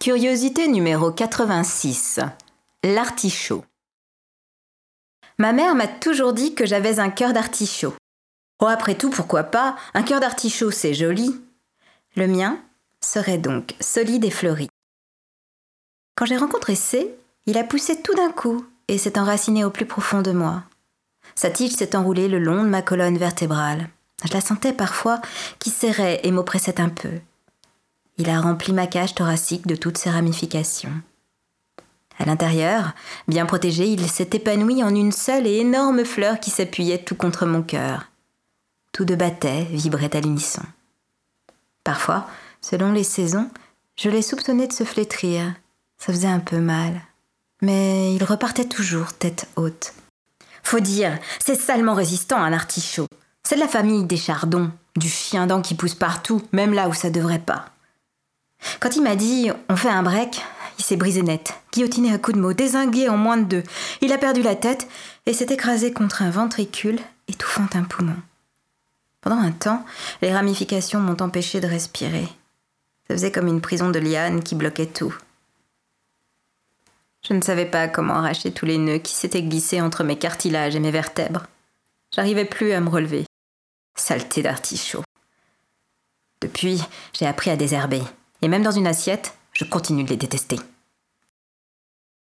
Curiosité numéro 86. L'artichaut. Ma mère m'a toujours dit que j'avais un cœur d'artichaut. Oh, après tout, pourquoi pas? Un cœur d'artichaut, c'est joli. Le mien serait donc solide et fleuri. Quand j'ai rencontré C, il a poussé tout d'un coup et s'est enraciné au plus profond de moi. Sa tige s'est enroulée le long de ma colonne vertébrale. Je la sentais parfois qui serrait et m'oppressait un peu. Il a rempli ma cage thoracique de toutes ses ramifications. À l'intérieur, bien protégé, il s'est épanoui en une seule et énorme fleur qui s'appuyait tout contre mon cœur. Tous deux battaient, vibraient à l'unisson. Parfois, selon les saisons, je les soupçonnais de se flétrir. Ça faisait un peu mal. Mais il repartait toujours tête haute. Faut dire, c'est salement résistant un artichaut. C'est de la famille des chardons, du chien dent qui pousse partout, même là où ça devrait pas. Quand il m'a dit on fait un break, il s'est brisé net, guillotiné à coups de mots, désingué en moins de deux. Il a perdu la tête et s'est écrasé contre un ventricule, étouffant un poumon. Pendant un temps, les ramifications m'ont empêché de respirer. Ça faisait comme une prison de lianes qui bloquait tout. Je ne savais pas comment arracher tous les nœuds qui s'étaient glissés entre mes cartilages et mes vertèbres. J'arrivais plus à me relever. Saleté d'artichaut. Depuis, j'ai appris à désherber. Et même dans une assiette, je continue de les détester.